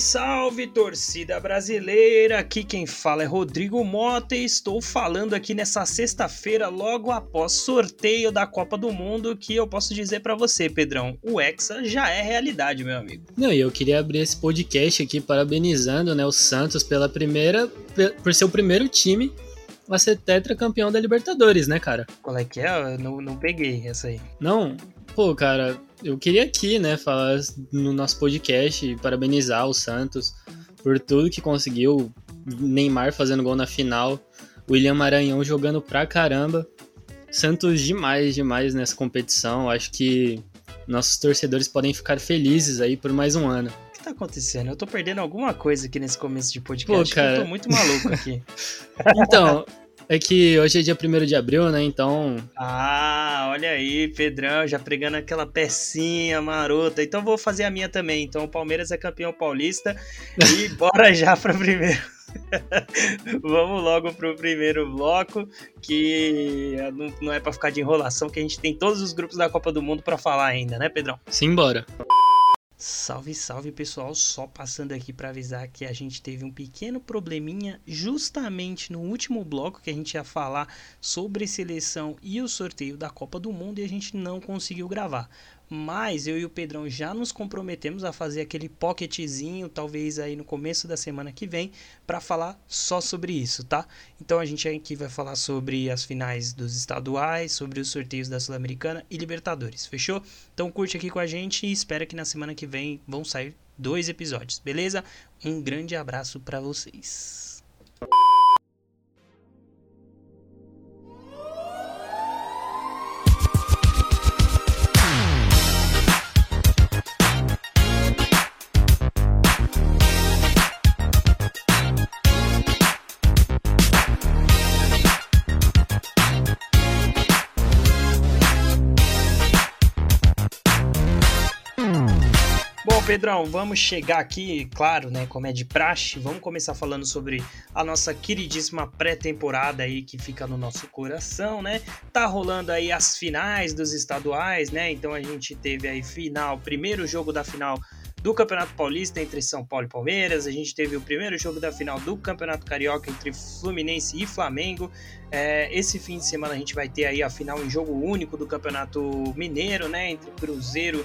Salve, salve, torcida brasileira! Aqui quem fala é Rodrigo Mota e estou falando aqui nessa sexta-feira, logo após sorteio da Copa do Mundo, que eu posso dizer para você, Pedrão, o Hexa já é realidade, meu amigo. Não, e eu queria abrir esse podcast aqui parabenizando né, o Santos pela primeira, por ser o primeiro time a ser tetracampeão da Libertadores, né, cara? Qual é que é? Eu não, não peguei essa aí. Não, pô, cara, eu queria aqui, né, falar no nosso podcast, parabenizar o Santos por tudo que conseguiu. Neymar fazendo gol na final, William Maranhão jogando pra caramba. Santos demais, demais nessa competição. Acho que nossos torcedores podem ficar felizes aí por mais um ano. O que tá acontecendo? Eu tô perdendo alguma coisa aqui nesse começo de podcast. Pô, cara... Eu tô muito maluco aqui. então, é que hoje é dia 1 de abril, né? Então. Ah, olha aí, Pedrão, já pregando aquela pecinha marota. Então vou fazer a minha também. Então o Palmeiras é campeão paulista. E bora já para primeiro. Vamos logo pro primeiro bloco, que não é para ficar de enrolação, que a gente tem todos os grupos da Copa do Mundo para falar ainda, né, Pedrão? Simbora. Salve, salve pessoal, só passando aqui para avisar que a gente teve um pequeno probleminha justamente no último bloco que a gente ia falar sobre seleção e o sorteio da Copa do Mundo e a gente não conseguiu gravar. Mas eu e o Pedrão já nos comprometemos a fazer aquele pocketzinho, talvez aí no começo da semana que vem, para falar só sobre isso, tá? Então a gente aqui vai falar sobre as finais dos estaduais, sobre os sorteios da Sul-Americana e Libertadores, fechou? Então curte aqui com a gente e espera que na semana que vem vão sair dois episódios, beleza? Um grande abraço para vocês. Pedrão, vamos chegar aqui, claro, né, como é de praxe, vamos começar falando sobre a nossa queridíssima pré-temporada aí que fica no nosso coração, né? Tá rolando aí as finais dos estaduais, né? Então a gente teve aí final, primeiro jogo da final do Campeonato Paulista entre São Paulo e Palmeiras. A gente teve o primeiro jogo da final do Campeonato Carioca entre Fluminense e Flamengo. É, esse fim de semana a gente vai ter aí a final em jogo único do Campeonato Mineiro, né? Entre Cruzeiro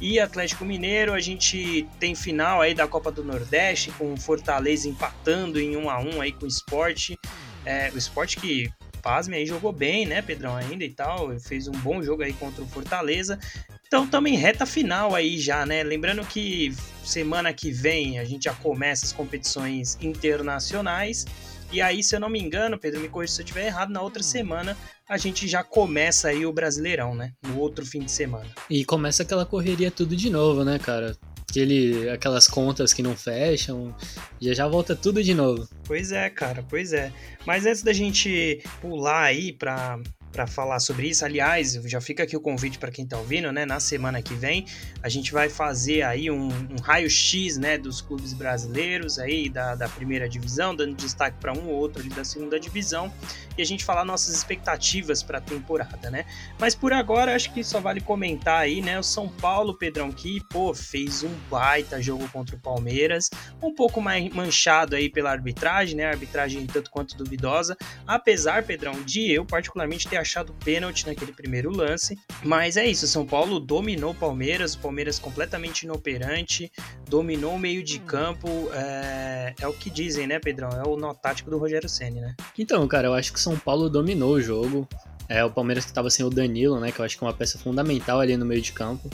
e Atlético Mineiro. A gente tem final aí da Copa do Nordeste com o Fortaleza empatando em 1 a 1 aí com o Esporte. É, o Esporte que pasme aí jogou bem, né, Pedrão ainda e tal, fez um bom jogo aí contra o Fortaleza. Então também reta final aí já, né? Lembrando que semana que vem a gente já começa as competições internacionais. E aí, se eu não me engano, Pedro, me corrija se eu estiver errado, na outra semana a gente já começa aí o Brasileirão, né? No outro fim de semana. E começa aquela correria tudo de novo, né, cara? Aquele, aquelas contas que não fecham, já já volta tudo de novo. Pois é, cara, pois é. Mas antes da gente pular aí para para falar sobre isso. Aliás, já fica aqui o convite para quem está ouvindo, né? Na semana que vem a gente vai fazer aí um, um raio-x, né, dos clubes brasileiros aí da, da primeira divisão, dando destaque para um ou outro ali da segunda divisão e a gente falar nossas expectativas para a temporada, né? Mas por agora acho que só vale comentar aí, né? O São Paulo, Pedrão, que pô fez um baita jogo contra o Palmeiras, um pouco mais manchado aí pela arbitragem, né? A arbitragem tanto quanto duvidosa, apesar, Pedrão, de eu particularmente ter achado pênalti naquele primeiro lance. Mas é isso, São Paulo dominou o Palmeiras, o Palmeiras completamente inoperante, dominou o meio de campo. É, é o que dizem, né, Pedrão? É o nó tático do Rogério Senni, né? Então, cara, eu acho que São Paulo dominou o jogo. É, o Palmeiras que estava sem o Danilo, né? Que eu acho que é uma peça fundamental ali no meio de campo.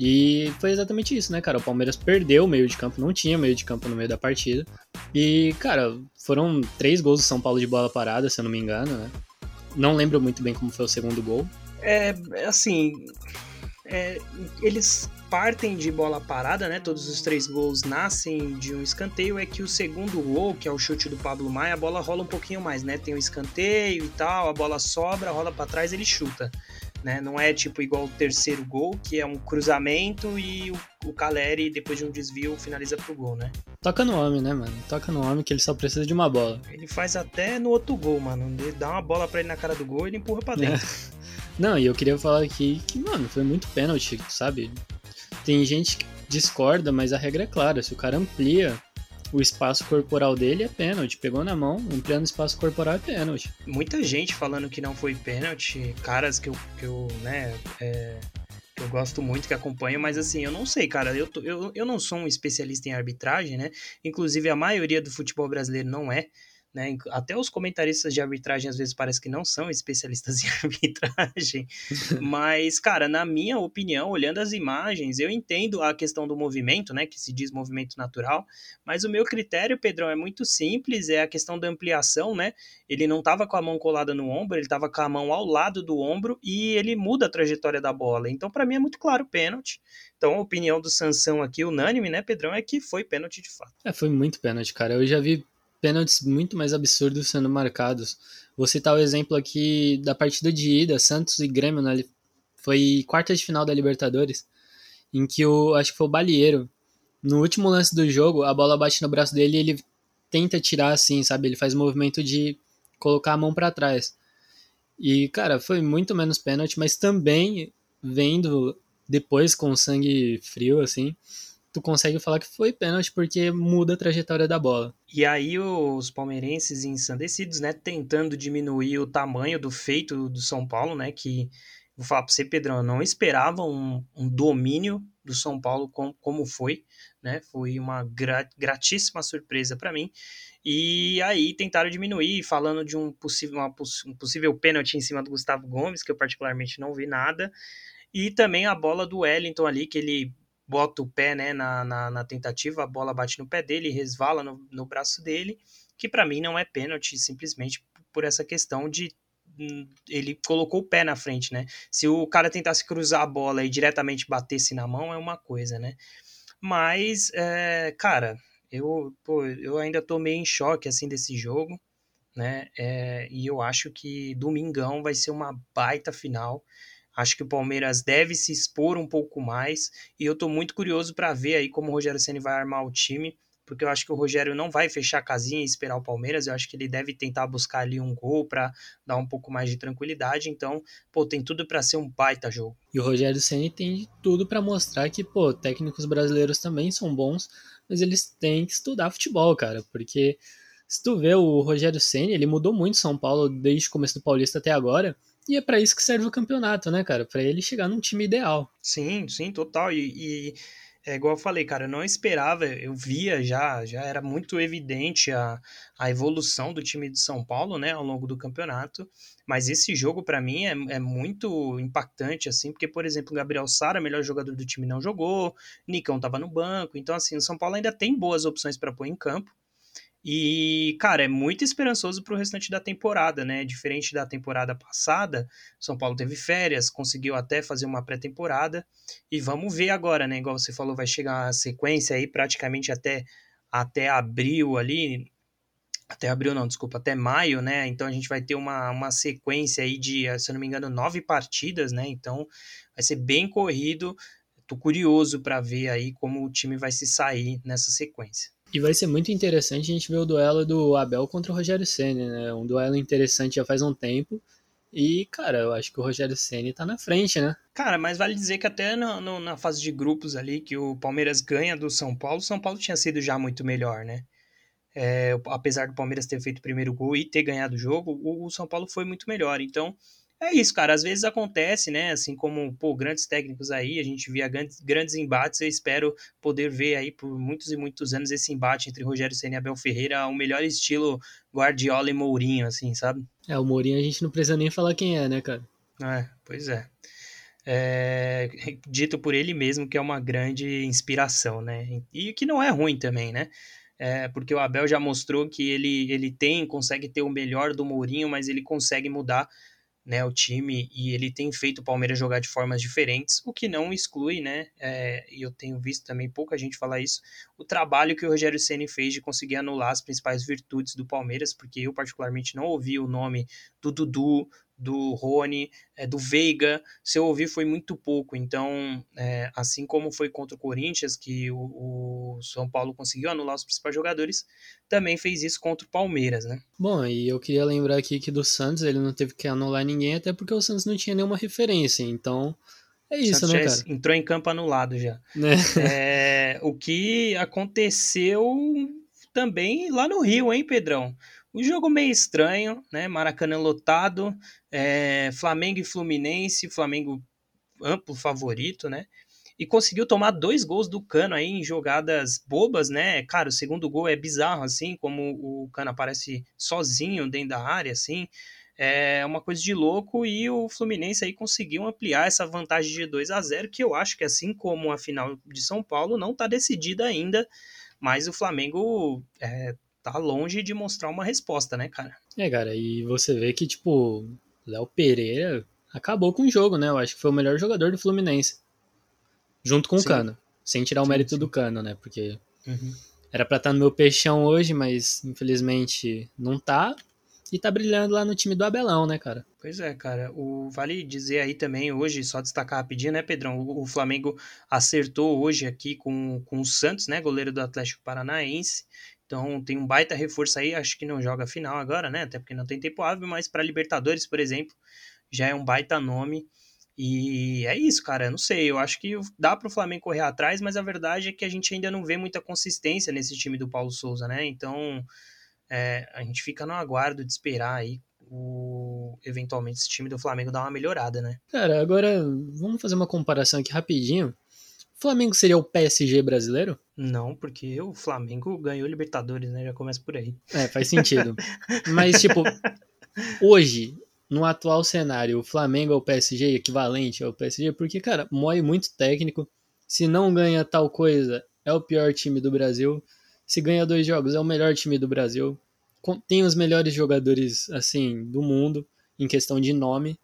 E foi exatamente isso, né, cara? O Palmeiras perdeu o meio de campo, não tinha meio de campo no meio da partida. E, cara, foram três gols do São Paulo de bola parada, se eu não me engano, né? Não lembro muito bem como foi o segundo gol. É, assim. É, eles partem de bola parada, né? Todos os três gols nascem de um escanteio. É que o segundo gol, que é o chute do Pablo Maia, a bola rola um pouquinho mais, né? Tem um escanteio e tal, a bola sobra, rola para trás, ele chuta. Né? Não é tipo igual o terceiro gol, que é um cruzamento e o, o Caleri, depois de um desvio, finaliza pro gol, né? Toca no homem, né, mano? Toca no homem que ele só precisa de uma bola. Ele faz até no outro gol, mano. Ele dá uma bola pra ele na cara do gol e ele empurra pra dentro. É. Não, e eu queria falar aqui que, mano, foi muito pênalti, sabe? Tem gente discorda, mas a regra é clara. Se o cara amplia o espaço corporal dele, é pênalti. Pegou na mão, ampliando o espaço corporal é pênalti. Muita gente falando que não foi pênalti, caras que eu, que eu né, é, que eu gosto muito, que acompanho, mas assim, eu não sei, cara. Eu, tô, eu, eu não sou um especialista em arbitragem, né? Inclusive, a maioria do futebol brasileiro não é. Né? Até os comentaristas de arbitragem às vezes parece que não são especialistas em arbitragem, mas, cara, na minha opinião, olhando as imagens, eu entendo a questão do movimento, né, que se diz movimento natural, mas o meu critério, Pedrão, é muito simples, é a questão da ampliação, né? Ele não estava com a mão colada no ombro, ele estava com a mão ao lado do ombro e ele muda a trajetória da bola. Então, para mim é muito claro pênalti. Então, a opinião do Sansão aqui, unânime, né, Pedrão, é que foi pênalti de fato. É, foi muito pênalti, cara. Eu já vi pênaltis muito mais absurdos sendo marcados. Vou citar o exemplo aqui da partida de ida, Santos e Grêmio, né? foi quarta de final da Libertadores, em que o, acho que foi o Balieiro, no último lance do jogo, a bola bate no braço dele e ele tenta tirar assim, sabe? Ele faz o movimento de colocar a mão para trás. E, cara, foi muito menos pênalti, mas também vendo depois com sangue frio, assim, tu consegue falar que foi pênalti porque muda a trajetória da bola. E aí os palmeirenses ensandecidos, né, tentando diminuir o tamanho do feito do São Paulo, né, que vou falar para você, Pedrão, eu não esperava um, um domínio do São Paulo com, como foi, né, foi uma gratíssima surpresa para mim. E aí tentaram diminuir, falando de um possível, uma, um possível pênalti em cima do Gustavo Gomes, que eu particularmente não vi nada. E também a bola do Wellington ali, que ele bota o pé né, na, na, na, tentativa, a bola bate no pé dele, resvala no, no braço dele, que para mim não é pênalti, simplesmente por essa questão de hum, ele colocou o pé na frente, né? Se o cara tentasse cruzar a bola e diretamente batesse na mão, é uma coisa, né? Mas, é, cara, eu, pô, eu ainda tô meio em choque, assim, desse jogo, né? É, e eu acho que domingão vai ser uma baita final. Acho que o Palmeiras deve se expor um pouco mais e eu estou muito curioso para ver aí como o Rogério Ceni vai armar o time, porque eu acho que o Rogério não vai fechar a casinha e esperar o Palmeiras, eu acho que ele deve tentar buscar ali um gol para dar um pouco mais de tranquilidade, então, pô, tem tudo para ser um baita jogo. E o Rogério Ceni tem tudo para mostrar que, pô, técnicos brasileiros também são bons, mas eles têm que estudar futebol, cara, porque se tu vê o Rogério Ceni, ele mudou muito São Paulo desde o começo do Paulista até agora. E é para isso que serve o campeonato, né, cara? Para ele chegar num time ideal. Sim, sim, total. E, e, é igual eu falei, cara, eu não esperava, eu via já, já era muito evidente a, a evolução do time de São Paulo, né, ao longo do campeonato. Mas esse jogo, para mim, é, é muito impactante, assim, porque, por exemplo, Gabriel Sara, melhor jogador do time, não jogou, Nicão tava no banco. Então, assim, o São Paulo ainda tem boas opções para pôr em campo. E, cara, é muito esperançoso para o restante da temporada, né? Diferente da temporada passada, São Paulo teve férias, conseguiu até fazer uma pré-temporada. E vamos ver agora, né? Igual você falou, vai chegar a sequência aí praticamente até, até abril ali. Até abril, não, desculpa, até maio, né? Então a gente vai ter uma, uma sequência aí de, se eu não me engano, nove partidas, né? Então vai ser bem corrido. Tô curioso para ver aí como o time vai se sair nessa sequência. E vai ser muito interessante a gente ver o duelo do Abel contra o Rogério Senna, né? Um duelo interessante já faz um tempo. E, cara, eu acho que o Rogério Senna tá na frente, né? Cara, mas vale dizer que até no, no, na fase de grupos ali, que o Palmeiras ganha do São Paulo, o São Paulo tinha sido já muito melhor, né? É, apesar do Palmeiras ter feito o primeiro gol e ter ganhado o jogo, o, o São Paulo foi muito melhor. Então, é isso, cara. Às vezes acontece, né? Assim como, pô, grandes técnicos aí, a gente via grandes, grandes embates. Eu espero poder ver aí por muitos e muitos anos esse embate entre Rogério Senna e Abel Ferreira, o melhor estilo Guardiola e Mourinho, assim, sabe? É, o Mourinho a gente não precisa nem falar quem é, né, cara? É, pois é. é. Dito por ele mesmo que é uma grande inspiração, né? E que não é ruim também, né? É, porque o Abel já mostrou que ele, ele tem, consegue ter o melhor do Mourinho, mas ele consegue mudar né, o time e ele tem feito o Palmeiras jogar de formas diferentes, o que não exclui, né, é, e eu tenho visto também pouca gente falar isso, o trabalho que o Rogério Ceni fez de conseguir anular as principais virtudes do Palmeiras, porque eu particularmente não ouvi o nome do Dudu, do Rony, é, do Veiga, se eu ouvir foi muito pouco. Então, é, assim como foi contra o Corinthians, que o, o, São Paulo conseguiu anular os principais jogadores, também fez isso contra o Palmeiras, né? Bom, e eu queria lembrar aqui que do Santos ele não teve que anular ninguém, até porque o Santos não tinha nenhuma referência. Então, É isso, né, cara? Entrou em campo anulado já. É. é, o que aconteceu também lá no Rio, hein, Pedrão? Um jogo meio estranho, né? Maracanã lotado, é, Flamengo e Fluminense, Flamengo amplo favorito, né? E conseguiu tomar dois gols do Cano aí em jogadas bobas, né? Cara, o segundo gol é bizarro, assim, como o Cano aparece sozinho dentro da área, assim. É uma coisa de louco e o Fluminense aí conseguiu ampliar essa vantagem de 2 a 0 que eu acho que assim como a final de São Paulo não está decidida ainda, mas o Flamengo é, tá longe de mostrar uma resposta, né, cara? É, cara, e você vê que, tipo, Léo Pereira acabou com o jogo, né? Eu acho que foi o melhor jogador do Fluminense. Junto com sim. o Cano. Sem tirar o sim, mérito sim. do Cano, né? Porque uhum. era pra estar tá no meu peixão hoje, mas infelizmente não tá. E tá brilhando lá no time do Abelão, né, cara? Pois é, cara. O vale dizer aí também hoje, só destacar rapidinho, né, Pedrão? O, o Flamengo acertou hoje aqui com, com o Santos, né, goleiro do Atlético Paranaense. Então tem um baita reforço aí, acho que não joga final agora, né? Até porque não tem tempo hábil, mas para Libertadores, por exemplo, já é um baita nome. E é isso, cara. Eu não sei. Eu acho que dá para o Flamengo correr atrás, mas a verdade é que a gente ainda não vê muita consistência nesse time do Paulo Souza, né? Então é, a gente fica no aguardo de esperar aí o eventualmente esse time do Flamengo dar uma melhorada, né? Cara, agora vamos fazer uma comparação aqui rapidinho. O Flamengo seria o PSG brasileiro? Não, porque o Flamengo ganhou Libertadores, né? Já começa por aí. É, faz sentido. Mas, tipo, hoje, no atual cenário, o Flamengo é o PSG equivalente ao PSG? Porque, cara, moe muito técnico. Se não ganha tal coisa, é o pior time do Brasil. Se ganha dois jogos, é o melhor time do Brasil. Tem os melhores jogadores, assim, do mundo, em questão de nome.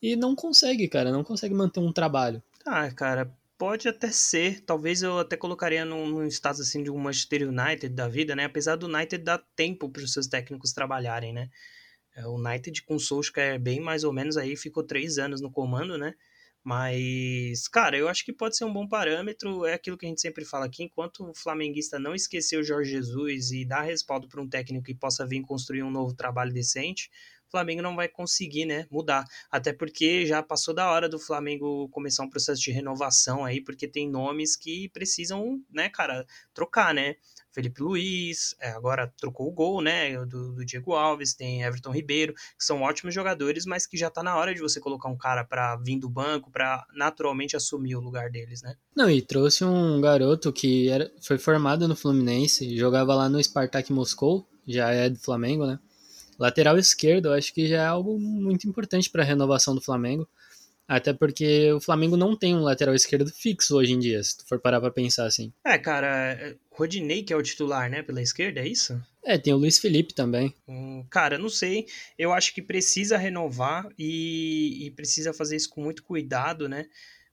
E não consegue, cara, não consegue manter um trabalho. Ah, cara, Pode até ser, talvez eu até colocaria num, num status assim de um Manchester United da vida, né? Apesar do United dar tempo para os seus técnicos trabalharem, né? É, o United com o Solskjaer bem mais ou menos aí ficou três anos no comando, né? Mas, cara, eu acho que pode ser um bom parâmetro. É aquilo que a gente sempre fala aqui: enquanto o flamenguista não esquecer o Jorge Jesus e dar respaldo para um técnico que possa vir construir um novo trabalho decente, Flamengo não vai conseguir, né, mudar. Até porque já passou da hora do Flamengo começar um processo de renovação aí, porque tem nomes que precisam, né, cara, trocar, né? Felipe Luiz, é, agora trocou o gol, né, do, do, Diego Alves, tem Everton Ribeiro, que são ótimos jogadores, mas que já tá na hora de você colocar um cara para vir do banco, para naturalmente assumir o lugar deles, né? Não, e trouxe um garoto que era, foi formado no Fluminense, jogava lá no Spartak Moscou, já é do Flamengo, né? Lateral esquerdo, eu acho que já é algo muito importante para a renovação do Flamengo. Até porque o Flamengo não tem um lateral esquerdo fixo hoje em dia, se tu for parar pra pensar assim. É, cara, Rodinei que é o titular, né, pela esquerda, é isso? É, tem o Luiz Felipe também. Hum, cara, não sei. Eu acho que precisa renovar e, e, precisa fazer isso com muito cuidado, né?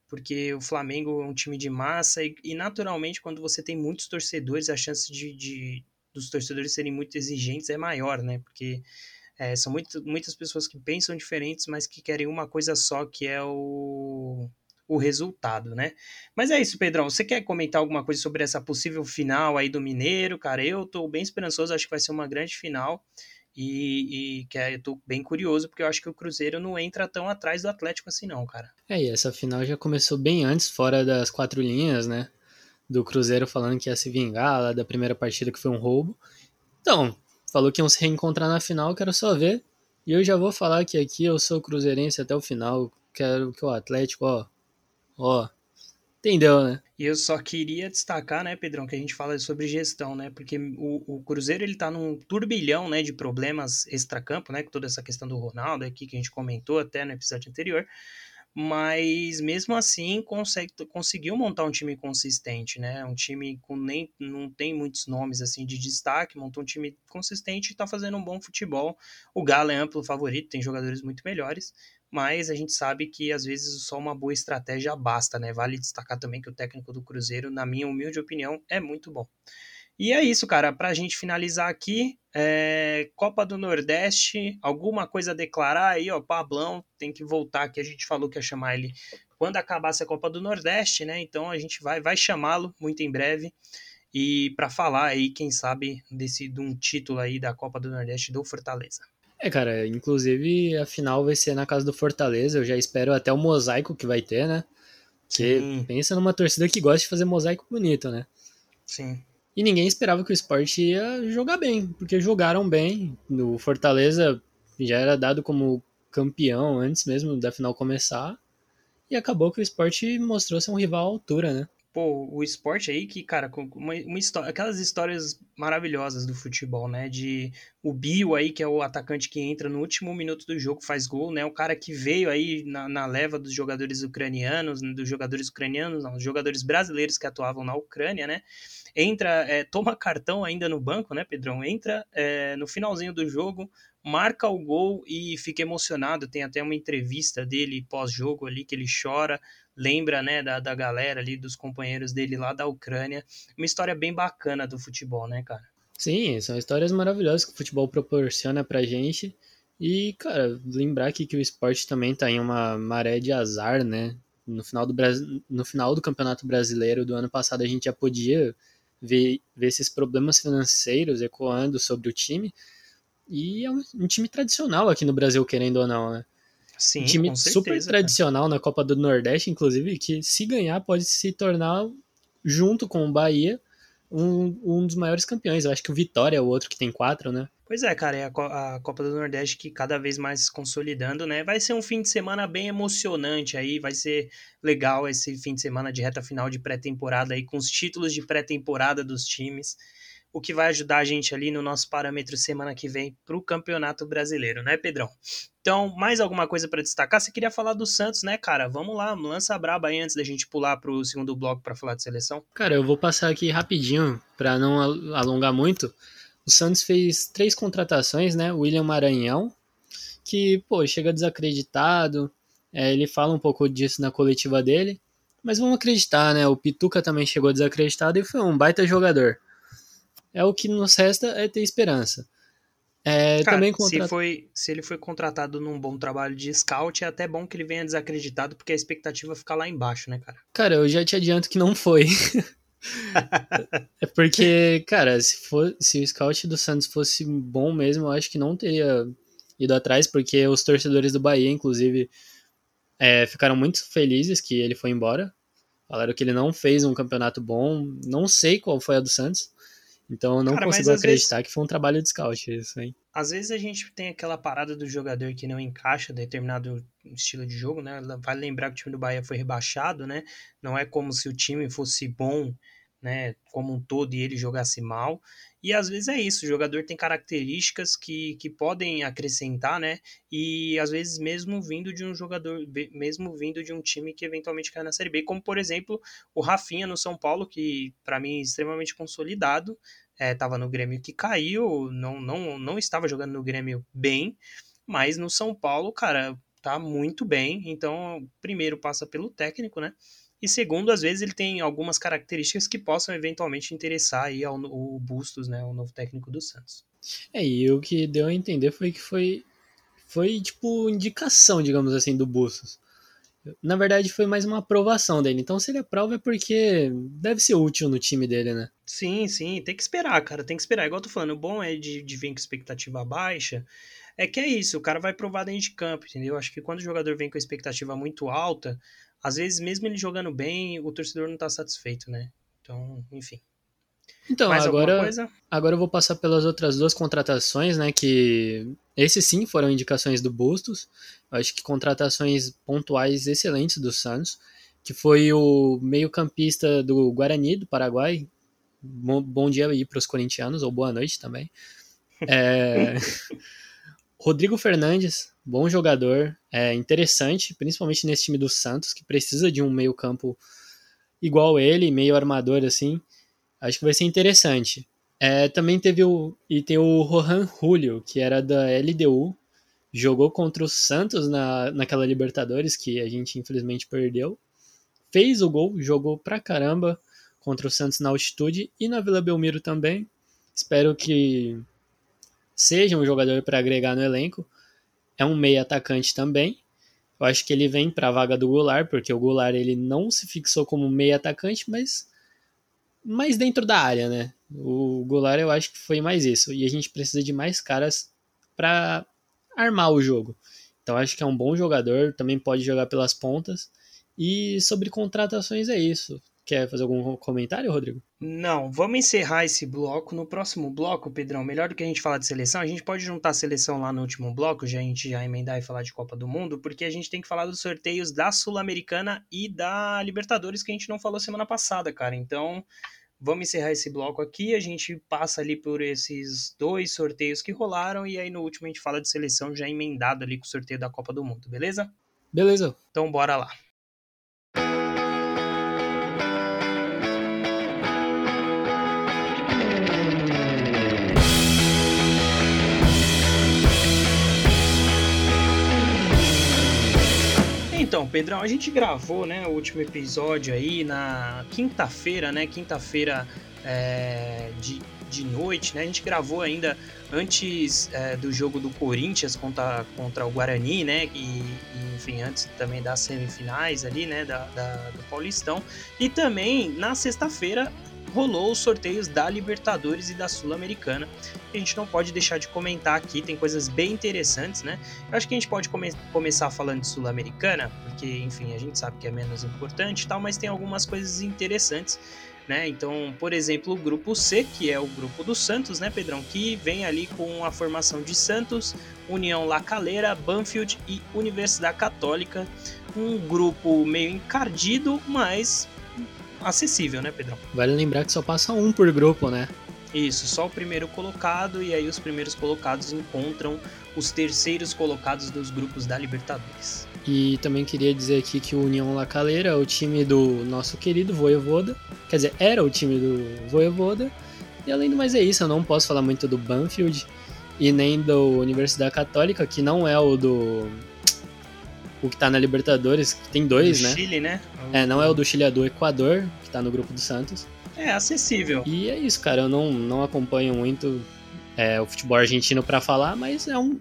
Porque o Flamengo é um time de massa e, e naturalmente, quando você tem muitos torcedores, a chance de, de, dos torcedores serem muito exigentes é maior, né? Porque é, são muito, muitas pessoas que pensam diferentes, mas que querem uma coisa só, que é o, o resultado, né? Mas é isso, Pedrão. Você quer comentar alguma coisa sobre essa possível final aí do Mineiro? Cara, eu tô bem esperançoso, acho que vai ser uma grande final. E, e que é, eu tô bem curioso, porque eu acho que o Cruzeiro não entra tão atrás do Atlético assim, não, cara. É, e essa final já começou bem antes, fora das quatro linhas, né? Do Cruzeiro falando que ia se vingar lá da primeira partida que foi um roubo. Então, falou que iam se reencontrar na final, quero só ver. E eu já vou falar que aqui eu sou cruzeirense até o final, quero que o Atlético, ó, ó, entendeu, né? E eu só queria destacar, né, Pedrão, que a gente fala sobre gestão, né? Porque o, o Cruzeiro ele tá num turbilhão, né, de problemas extracampo, né, com toda essa questão do Ronaldo aqui que a gente comentou até no episódio anterior mas mesmo assim consegue, conseguiu montar um time consistente, né? Um time com nem não tem muitos nomes assim de destaque, montou um time consistente e está fazendo um bom futebol. O Galo é amplo favorito, tem jogadores muito melhores, mas a gente sabe que às vezes só uma boa estratégia basta, né? Vale destacar também que o técnico do Cruzeiro, na minha humilde opinião, é muito bom. E é isso, cara. Para a gente finalizar aqui, é... Copa do Nordeste, alguma coisa a declarar aí, ó. Pablão tem que voltar aqui. A gente falou que ia chamar ele quando acabasse a Copa do Nordeste, né? Então a gente vai, vai chamá-lo muito em breve. E para falar aí, quem sabe, desse, de um título aí da Copa do Nordeste do Fortaleza. É, cara, inclusive a final vai ser na casa do Fortaleza. Eu já espero até o mosaico que vai ter, né? Porque Sim. pensa numa torcida que gosta de fazer mosaico bonito, né? Sim. E ninguém esperava que o esporte ia jogar bem, porque jogaram bem. O Fortaleza já era dado como campeão antes mesmo da final começar. E acabou que o esporte mostrou ser um rival à altura, né? pô, o esporte aí que, cara, uma, uma história, aquelas histórias maravilhosas do futebol, né? De o Bio aí, que é o atacante que entra no último minuto do jogo, faz gol, né? O cara que veio aí na, na leva dos jogadores ucranianos, dos jogadores ucranianos, não, dos jogadores brasileiros que atuavam na Ucrânia, né? Entra, é, toma cartão ainda no banco, né, Pedrão? Entra é, no finalzinho do jogo, marca o gol e fica emocionado. Tem até uma entrevista dele pós-jogo ali que ele chora lembra, né, da, da galera ali, dos companheiros dele lá da Ucrânia. Uma história bem bacana do futebol, né, cara? Sim, são histórias maravilhosas que o futebol proporciona pra gente. E, cara, lembrar aqui que o esporte também tá em uma maré de azar, né? No final do, no final do Campeonato Brasileiro do ano passado a gente já podia ver, ver esses problemas financeiros ecoando sobre o time. E é um, um time tradicional aqui no Brasil, querendo ou não, né? Sim, um time certeza, super tradicional na Copa do Nordeste, inclusive, que se ganhar pode se tornar, junto com o Bahia, um, um dos maiores campeões. Eu acho que o Vitória é o outro que tem quatro, né? Pois é, cara, é a, Copa do Nordeste que cada vez mais se consolidando, né? Vai ser um fim de semana bem emocionante aí, vai ser legal esse fim de semana de reta final de pré-temporada aí, com os títulos de pré-temporada dos times o que vai ajudar a gente ali no nosso parâmetro semana que vem para o Campeonato Brasileiro, né, Pedrão? Então, mais alguma coisa para destacar? Você queria falar do Santos, né, cara? Vamos lá, lança a braba aí antes da gente pular para o segundo bloco para falar de seleção. Cara, eu vou passar aqui rapidinho para não alongar muito. O Santos fez três contratações, né? William Maranhão, que, pô, chega desacreditado. É, ele fala um pouco disso na coletiva dele. Mas vamos acreditar, né? O Pituca também chegou desacreditado e foi um baita jogador é o que nos resta é ter esperança. É, Cara, também contra... se, foi, se ele foi contratado num bom trabalho de scout, é até bom que ele venha desacreditado, porque a expectativa fica lá embaixo, né, cara? Cara, eu já te adianto que não foi. é porque, cara, se, for, se o scout do Santos fosse bom mesmo, eu acho que não teria ido atrás, porque os torcedores do Bahia, inclusive, é, ficaram muito felizes que ele foi embora. Falaram que ele não fez um campeonato bom. Não sei qual foi a do Santos. Então eu não Cara, consigo acreditar vezes... que foi um trabalho de scout isso aí. Às vezes a gente tem aquela parada do jogador que não encaixa determinado estilo de jogo, né? Vale lembrar que o time do Bahia foi rebaixado, né? Não é como se o time fosse bom, né, como um todo e ele jogasse mal. E às vezes é isso, o jogador tem características que, que podem acrescentar, né? E às vezes mesmo vindo de um jogador, mesmo vindo de um time que eventualmente cai na Série B, como por exemplo o Rafinha no São Paulo, que para mim é extremamente consolidado, estava é, no Grêmio que caiu, não, não, não estava jogando no Grêmio bem, mas no São Paulo, cara, tá muito bem. Então, primeiro passa pelo técnico, né? E segundo, às vezes ele tem algumas características que possam eventualmente interessar aí ao, ao Bustos, né, o novo técnico do Santos. É, e o que deu a entender foi que foi foi tipo indicação, digamos assim, do Bustos. Na verdade, foi mais uma aprovação dele. Então, se ele aprova é porque deve ser útil no time dele, né? Sim, sim. Tem que esperar, cara. Tem que esperar. Igual eu tô falando, o bom é de, de vir com expectativa baixa. É que é isso, o cara vai provar dentro de campo, entendeu? Acho que quando o jogador vem com expectativa muito alta, às vezes, mesmo ele jogando bem, o torcedor não tá satisfeito, né? Então, enfim. Então, Mais agora, agora eu vou passar pelas outras duas contratações, né? Que esses sim foram indicações do Bustos. Eu acho que contratações pontuais excelentes do Santos. Que foi o meio-campista do Guarani, do Paraguai. Bom, bom dia aí para os corintianos, ou boa noite também. É, Rodrigo Fernandes, bom jogador, é interessante, principalmente nesse time do Santos, que precisa de um meio-campo igual ele, meio armador assim. Acho que vai ser interessante. É, também teve o. E tem o Rohan Julio, que era da LDU, jogou contra o Santos na, naquela Libertadores, que a gente infelizmente perdeu. Fez o gol, jogou pra caramba contra o Santos na altitude e na Vila Belmiro também. Espero que seja um jogador para agregar no elenco. É um meio atacante também. Eu acho que ele vem para a vaga do Goulart, porque o Goulart ele não se fixou como meio atacante, mas mais dentro da área, né? O Goulart eu acho que foi mais isso. E a gente precisa de mais caras para armar o jogo. Então acho que é um bom jogador, também pode jogar pelas pontas. E sobre contratações é isso. Quer fazer algum comentário, Rodrigo? Não, vamos encerrar esse bloco. No próximo bloco, Pedrão, melhor do que a gente falar de seleção, a gente pode juntar a seleção lá no último bloco, já a gente já emendar e falar de Copa do Mundo, porque a gente tem que falar dos sorteios da Sul-Americana e da Libertadores que a gente não falou semana passada, cara. Então, vamos encerrar esse bloco aqui, a gente passa ali por esses dois sorteios que rolaram e aí no último a gente fala de seleção já emendado ali com o sorteio da Copa do Mundo, beleza? Beleza. Então bora lá. Então, Pedrão, a gente gravou, né, o último episódio aí na quinta-feira, né, quinta-feira é, de, de noite, né, a gente gravou ainda antes é, do jogo do Corinthians contra, contra o Guarani, né, e, e enfim, antes também das semifinais ali, né, da, da do Paulistão, e também na sexta-feira rolou os sorteios da Libertadores e da Sul-Americana. A gente não pode deixar de comentar aqui, tem coisas bem interessantes, né? Eu acho que a gente pode come começar falando de Sul-Americana, porque, enfim, a gente sabe que é menos importante e tal, mas tem algumas coisas interessantes. Né? Então, por exemplo, o grupo C, que é o grupo do Santos, né, Pedrão? Que vem ali com a formação de Santos, União La Calera, Banfield e Universidade Católica. Um grupo meio encardido, mas acessível, né, Pedrão? Vale lembrar que só passa um por grupo, né? Isso, só o primeiro colocado, e aí os primeiros colocados encontram os terceiros colocados dos grupos da Libertadores. E também queria dizer aqui que o União La Calera é o time do nosso querido Voivoda, quer dizer, era o time do Voivoda, e além do mais é isso, eu não posso falar muito do Banfield e nem do Universidade Católica, que não é o do o que tá na Libertadores, que tem dois, do né? Chile, né? É, não é o do Chile, é do Equador, que tá no grupo do Santos. É acessível. E é isso, cara. Eu não, não acompanho muito é, o futebol argentino para falar, mas é um,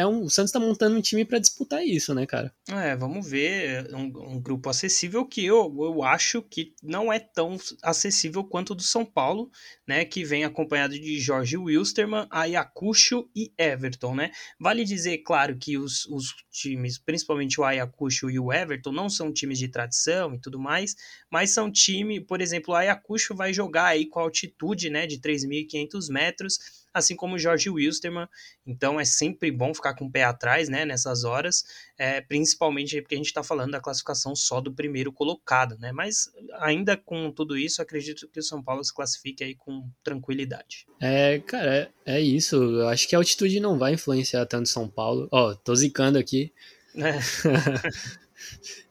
é um, o Santos tá montando um time para disputar isso, né, cara? É, vamos ver. Um, um, grupo acessível que eu, eu acho que não é tão acessível quanto o do São Paulo, né? Que vem acompanhado de Jorge Wilstermann, Ayacucho e Everton, né? Vale dizer, claro, que os, os times, principalmente o Ayacucho e o Everton, não são times de tradição e tudo mais, mas são time, por exemplo, o Ayacucho vai jogar aí com altitude, né, de 3.500 metros assim como o Jorge Wilstermann. Então é sempre bom ficar com o pé atrás né, nessas horas, é, principalmente porque a gente está falando da classificação só do primeiro colocado. Né? Mas ainda com tudo isso, acredito que o São Paulo se classifique aí com tranquilidade. É, cara, é, é isso. Eu acho que a altitude não vai influenciar tanto São Paulo. Ó, oh, tô zicando aqui. É.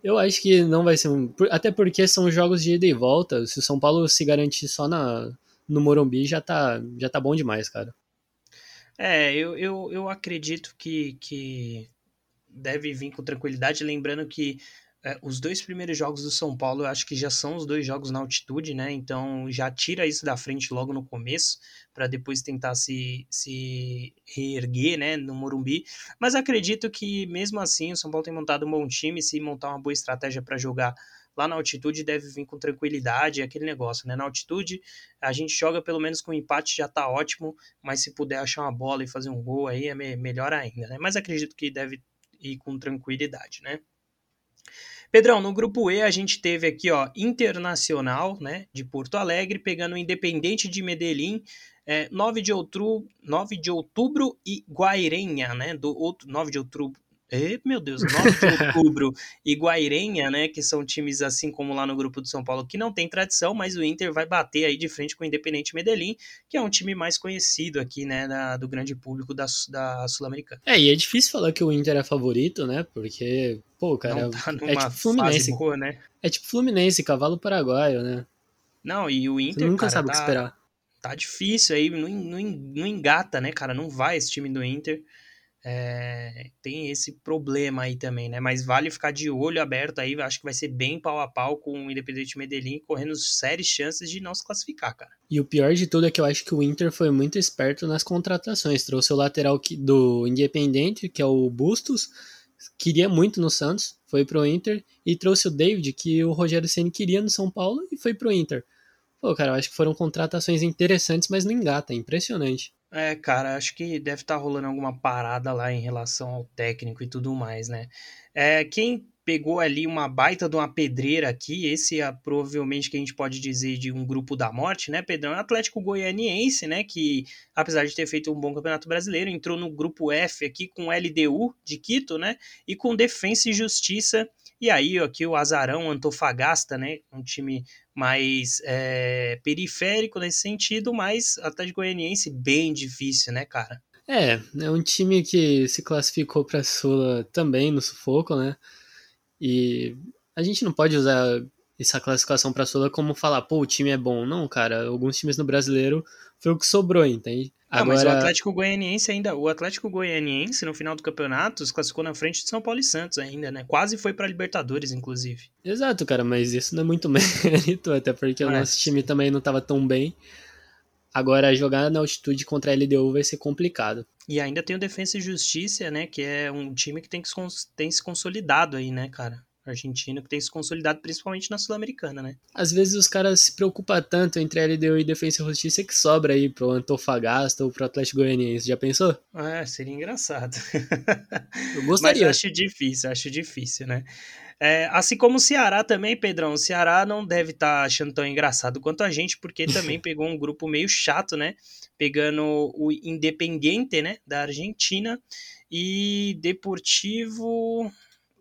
Eu acho que não vai ser. Até porque são jogos de ida e volta. Se o São Paulo se garantir só na, no Morumbi já tá, já tá bom demais, cara. É, eu, eu, eu acredito que, que deve vir com tranquilidade, lembrando que é, os dois primeiros jogos do São Paulo eu acho que já são os dois jogos na altitude, né? Então já tira isso da frente logo no começo, para depois tentar se, se reerguer, né, no Morumbi. Mas acredito que mesmo assim o São Paulo tem montado um bom time, se montar uma boa estratégia para jogar lá na altitude deve vir com tranquilidade, é aquele negócio, né? Na altitude a gente joga pelo menos com empate já tá ótimo, mas se puder achar uma bola e fazer um gol aí é me melhor ainda, né? Mas acredito que deve ir com tranquilidade, né? Pedrão, no grupo E a gente teve aqui, ó, Internacional, né, de Porto Alegre, pegando o Independente de Medellín, é, 9 de outubro, 9 de outubro e Guairenha, né, do outro 9 de outubro, e, meu Deus, 9 de outubro e Guairenha, né? Que são times assim como lá no grupo do São Paulo que não tem tradição, mas o Inter vai bater aí de frente com o Independente Medellín, que é um time mais conhecido aqui, né? Da, do grande público da, da Sul-Americana. É, e é difícil falar que o Inter é favorito, né? Porque, pô, cara, tá é tipo Fluminense. Boa, né? É tipo Fluminense, cavalo paraguaio, né? Não, e o Inter. Você nunca cara, sabe tá, o que esperar. Tá difícil aí, não, não, não engata, né, cara? Não vai esse time do Inter. É, tem esse problema aí também, né? Mas vale ficar de olho aberto aí. Acho que vai ser bem pau a pau com o Independente Medellín, correndo sérias chances de não se classificar, cara. E o pior de tudo é que eu acho que o Inter foi muito esperto nas contratações. Trouxe o lateral do Independente, que é o Bustos, queria muito no Santos, foi pro Inter, e trouxe o David, que o Rogério Ceni queria no São Paulo, e foi pro Inter. Pô, cara, eu acho que foram contratações interessantes, mas não engata, é impressionante. É, cara, acho que deve estar tá rolando alguma parada lá em relação ao técnico e tudo mais, né? É, quem pegou ali uma baita de uma pedreira aqui. Esse é provavelmente que a gente pode dizer de um grupo da morte, né, Pedrão? É Atlético Goianiense, né? Que apesar de ter feito um bom campeonato brasileiro, entrou no grupo F aqui com LDU de Quito, né? E com Defensa e Justiça. E aí, aqui o Azarão Antofagasta, né? Um time mais é, periférico nesse sentido, mas Atlético Goianiense bem difícil, né, cara? É, é um time que se classificou para a Sula também no sufoco, né? E a gente não pode usar essa classificação para a Sula como falar, pô, o time é bom. Não, cara, alguns times no brasileiro foi o que sobrou, entende? Agora... Não, mas o Atlético Goianiense ainda, o Atlético Goianiense no final do campeonato se classificou na frente de São Paulo e Santos ainda, né? Quase foi para Libertadores, inclusive. Exato, cara, mas isso não é muito mérito, até porque é, o nosso time também não estava tão bem. Agora, jogar na altitude contra a LDU vai ser complicado. E ainda tem o Defensa e Justiça, né? Que é um time que tem, que tem se consolidado aí, né, cara? Argentino que tem se consolidado principalmente na Sul-Americana, né? Às vezes os caras se preocupam tanto entre LDU e Defensa e Justiça que sobra aí pro Antofagasta ou pro Atlético Goianiense. Já pensou? É, seria engraçado. Eu gostaria. Mas acho difícil, acho difícil, né? É, assim como o Ceará também, Pedrão. O Ceará não deve estar tá achando tão engraçado quanto a gente, porque também pegou um grupo meio chato, né? Pegando o Independiente, né? Da Argentina. E Deportivo.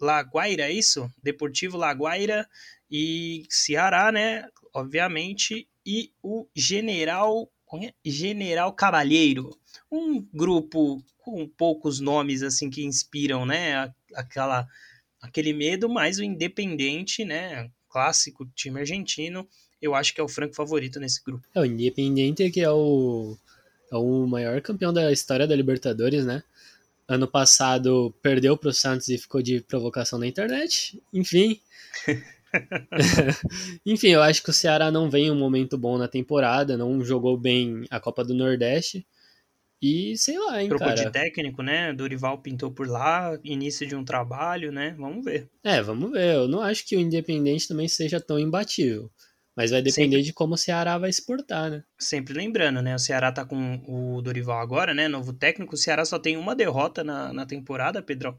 Laguaira, é isso? Deportivo Laguaira e Ceará, né? Obviamente. E o General. É? General Cavalheiro. Um grupo com poucos nomes assim que inspiram, né? Aquela, aquele medo, mas o Independente, né? Clássico time argentino. Eu acho que é o franco favorito nesse grupo. É, o Independente que é o, é o maior campeão da história da Libertadores, né? Ano passado perdeu para o Santos e ficou de provocação na internet. Enfim. Enfim, eu acho que o Ceará não vem um momento bom na temporada, não jogou bem a Copa do Nordeste. E sei lá, hein, Trocou cara. de técnico, né? Dorival pintou por lá, início de um trabalho, né? Vamos ver. É, vamos ver. Eu não acho que o Independente também seja tão imbatível. Mas vai depender Sempre. de como o Ceará vai se portar, né? Sempre lembrando, né? O Ceará tá com o Dorival agora, né? Novo técnico. O Ceará só tem uma derrota na, na temporada, Pedrão.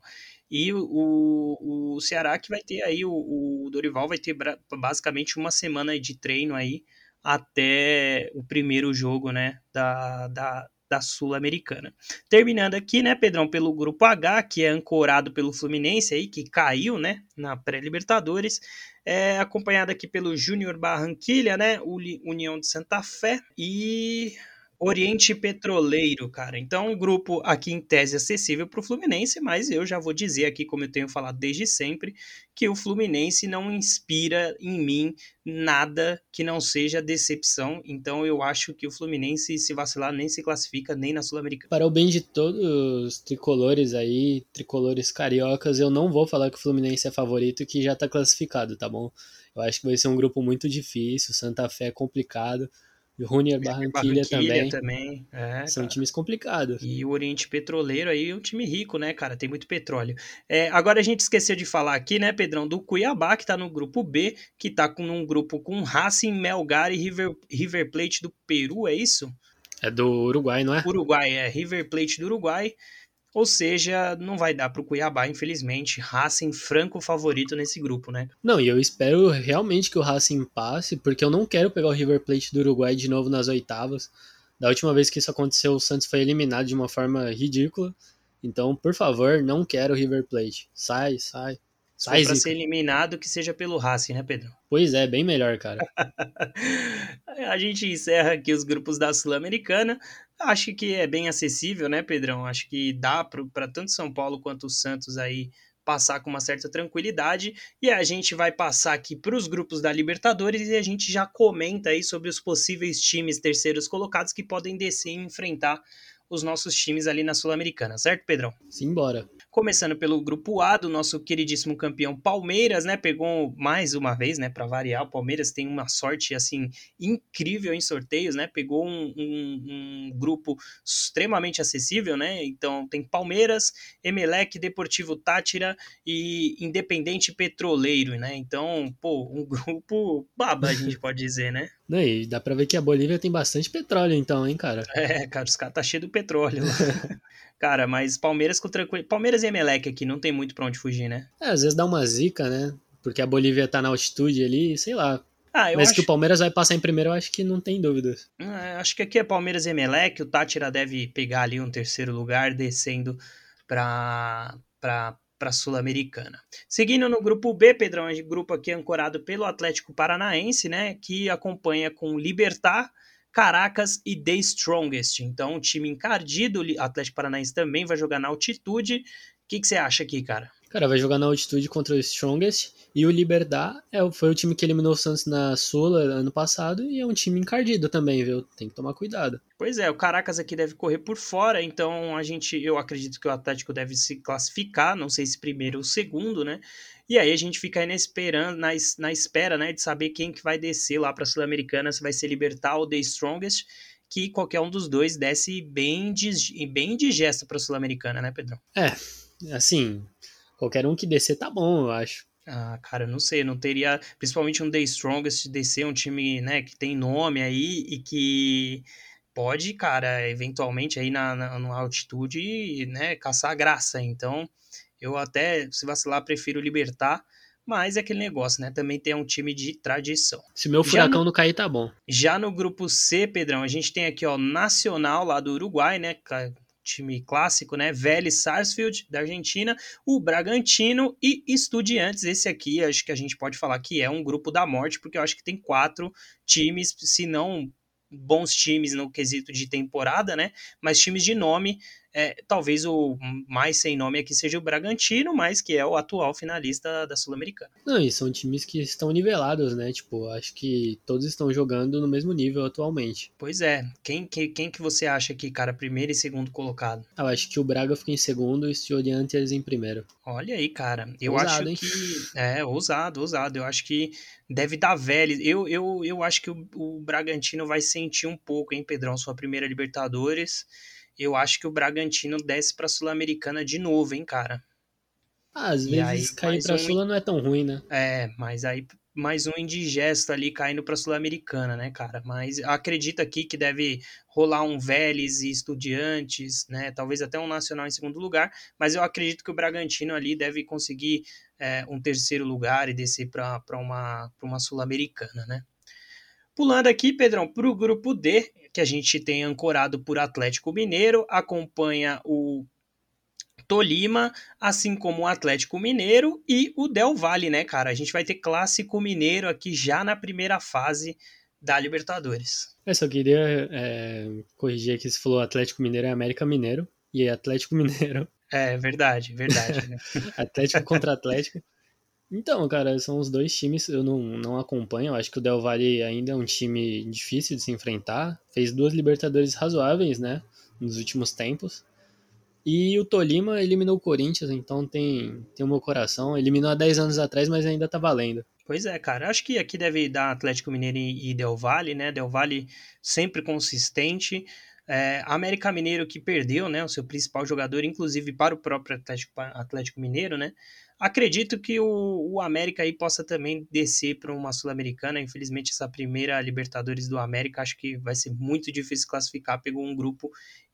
E o, o, o Ceará que vai ter aí, o, o Dorival vai ter basicamente uma semana de treino aí até o primeiro jogo, né? Da, da, da Sul-Americana. Terminando aqui, né, Pedrão, pelo grupo H, que é ancorado pelo Fluminense aí, que caiu, né, na pré-Libertadores, é acompanhado aqui pelo Júnior Barranquilha, né, União de Santa Fé. E Oriente Petroleiro, cara. Então, um grupo aqui em tese acessível para o Fluminense, mas eu já vou dizer aqui, como eu tenho falado desde sempre, que o Fluminense não inspira em mim nada que não seja decepção. Então, eu acho que o Fluminense, se vacilar, nem se classifica nem na Sul-Americana. Para o bem de todos os tricolores aí, tricolores cariocas, eu não vou falar que o Fluminense é favorito, que já está classificado, tá bom? Eu acho que vai ser um grupo muito difícil, Santa Fé é complicado. Junior Barranquilha, também. também. É, São cara. times complicados. E o Oriente Petroleiro aí é um time rico, né, cara? Tem muito petróleo. É, agora a gente esqueceu de falar aqui, né, Pedrão, do Cuiabá, que tá no grupo B, que tá com um grupo com Racing, Melgar e River, River Plate do Peru, é isso? É do Uruguai, não é? Uruguai, é. River Plate do Uruguai. Ou seja, não vai dar para o Cuiabá, infelizmente. Racing franco favorito nesse grupo, né? Não, e eu espero realmente que o Racing passe, porque eu não quero pegar o River Plate do Uruguai de novo nas oitavas. Da última vez que isso aconteceu, o Santos foi eliminado de uma forma ridícula. Então, por favor, não quero o River Plate. Sai, sai. Sai para ser eliminado, que seja pelo Racing, né, Pedro? Pois é, bem melhor, cara. a gente encerra aqui os grupos da Sul-Americana. Acho que é bem acessível, né, Pedrão? Acho que dá para tanto São Paulo quanto o Santos aí passar com uma certa tranquilidade. E a gente vai passar aqui para os grupos da Libertadores e a gente já comenta aí sobre os possíveis times terceiros colocados que podem descer e enfrentar os nossos times ali na Sul-Americana, certo, Pedrão? Simbora. Começando pelo grupo A do nosso queridíssimo campeão Palmeiras, né? Pegou mais uma vez, né? Para variar, o Palmeiras tem uma sorte assim incrível em sorteios, né? Pegou um, um, um grupo extremamente acessível, né? Então tem Palmeiras, Emelec, Deportivo Tátira e Independente Petroleiro, né? Então, pô, um grupo baba, a gente pode dizer, né? Não, e dá pra ver que a Bolívia tem bastante petróleo, então, hein, cara? É, cara, os caras tá cheio do petróleo. Cara, mas Palmeiras com tranquilo. Palmeiras e Emelec aqui não tem muito pra onde fugir, né? É, às vezes dá uma zica, né? Porque a Bolívia tá na altitude ali, sei lá. Ah, Mas acho... que o Palmeiras vai passar em primeiro, eu acho que não tem dúvidas. É, acho que aqui é Palmeiras e Emelec. O Tátira deve pegar ali um terceiro lugar, descendo pra, pra, pra Sul-Americana. Seguindo no grupo B, Pedrão, é grupo aqui ancorado pelo Atlético Paranaense, né? Que acompanha com Libertar. Caracas e The Strongest. Então, um time encardido, o Atlético Paranaense também vai jogar na altitude. O que, que você acha aqui, cara? Cara, vai jogar na altitude contra o Strongest. E o Liberdade é, foi o time que eliminou o Santos na Sula ano passado. E é um time encardido também, viu? Tem que tomar cuidado. Pois é, o Caracas aqui deve correr por fora. Então, a gente, eu acredito que o Atlético deve se classificar. Não sei se primeiro ou segundo, né? E aí a gente fica aí na, esperando, na, na espera né, de saber quem que vai descer lá para a Sul-Americana, se vai ser Libertar ou The Strongest, que qualquer um dos dois desce bem, bem indigesto para a Sul-Americana, né, Pedrão? É, assim, qualquer um que descer tá bom, eu acho. Ah, cara, não sei, não teria, principalmente um The Strongest descer, um time, né, que tem nome aí e que pode, cara, eventualmente aí na, na, na altitude, né, caçar graça, então eu até, se vacilar, prefiro libertar. Mas é aquele negócio, né? Também tem um time de tradição. Se meu furacão no, não cair, tá bom. Já no grupo C, Pedrão, a gente tem aqui, ó, Nacional lá do Uruguai, né? Time clássico, né? Vélez Sarsfield, da Argentina, o Bragantino e Estudiantes. Esse aqui, acho que a gente pode falar que é um grupo da morte, porque eu acho que tem quatro times, se não bons times no quesito de temporada, né? Mas times de nome é, talvez o mais sem nome aqui seja o Bragantino, mas que é o atual finalista da Sul-Americana. Não, e são times que estão nivelados, né? Tipo, acho que todos estão jogando no mesmo nível atualmente. Pois é. Quem, quem, quem que você acha aqui, cara, primeiro e segundo colocado? Eu acho que o Braga fica em segundo e o Estudiantes em primeiro. Olha aí, cara. Eu ousado, acho hein? que. É, ousado, ousado. Eu acho que deve dar Vélez. Eu, eu, eu acho que o, o Bragantino vai sentir um pouco, hein, Pedrão? Sua primeira Libertadores eu acho que o Bragantino desce pra Sul-Americana de novo, hein, cara. Ah, às e vezes aí, cair pra um... Sula não é tão ruim, né? É, mas aí mais um indigesto ali caindo pra Sul-Americana, né, cara? Mas acredito aqui que deve rolar um Vélez e Estudiantes, né? Talvez até um Nacional em segundo lugar, mas eu acredito que o Bragantino ali deve conseguir é, um terceiro lugar e descer para uma, pra uma Sul-Americana, né? Pulando aqui, Pedrão, para o grupo D, que a gente tem ancorado por Atlético Mineiro, acompanha o Tolima, assim como o Atlético Mineiro e o Del Valle, né, cara? A gente vai ter Clássico Mineiro aqui já na primeira fase da Libertadores. Eu só queria é, corrigir aqui, você falou Atlético Mineiro é América Mineiro, e Atlético Mineiro. É, verdade, verdade. Né? Atlético contra Atlético. Então, cara, são os dois times eu não, não acompanho. Eu acho que o Del Valle ainda é um time difícil de se enfrentar. Fez duas Libertadores razoáveis, né? Nos últimos tempos. E o Tolima eliminou o Corinthians, então tem, tem o meu coração. Eliminou há 10 anos atrás, mas ainda tá valendo. Pois é, cara. Acho que aqui deve dar Atlético Mineiro e Del Valle, né? Del Valle sempre consistente. É, América Mineiro que perdeu, né? O seu principal jogador, inclusive para o próprio Atlético, Atlético Mineiro, né? Acredito que o, o América aí possa também descer para uma Sul-Americana. Infelizmente, essa primeira Libertadores do América acho que vai ser muito difícil classificar. Pegou um grupo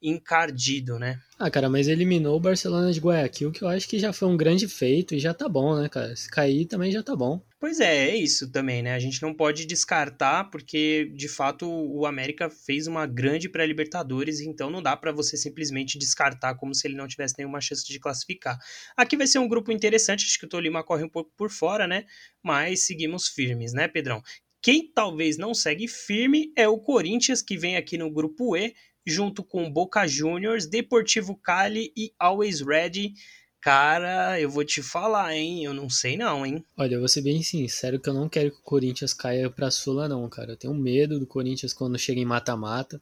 encardido, né? Ah, cara, mas eliminou o Barcelona de Guayaquil, que eu acho que já foi um grande feito e já tá bom, né, cara? Se cair também já tá bom. Pois é, é isso também, né? A gente não pode descartar, porque de fato o América fez uma grande pré-Libertadores, então não dá para você simplesmente descartar como se ele não tivesse nenhuma chance de classificar. Aqui vai ser um grupo interessante, acho que o Tolima corre um pouco por fora, né? Mas seguimos firmes, né, Pedrão? Quem talvez não segue firme é o Corinthians, que vem aqui no grupo E, junto com Boca Juniors, Deportivo Cali e Always Ready. Cara, eu vou te falar, hein? Eu não sei não, hein? Olha, eu vou ser bem sincero que eu não quero que o Corinthians caia pra Sula, não, cara. Eu tenho medo do Corinthians quando chega em mata-mata.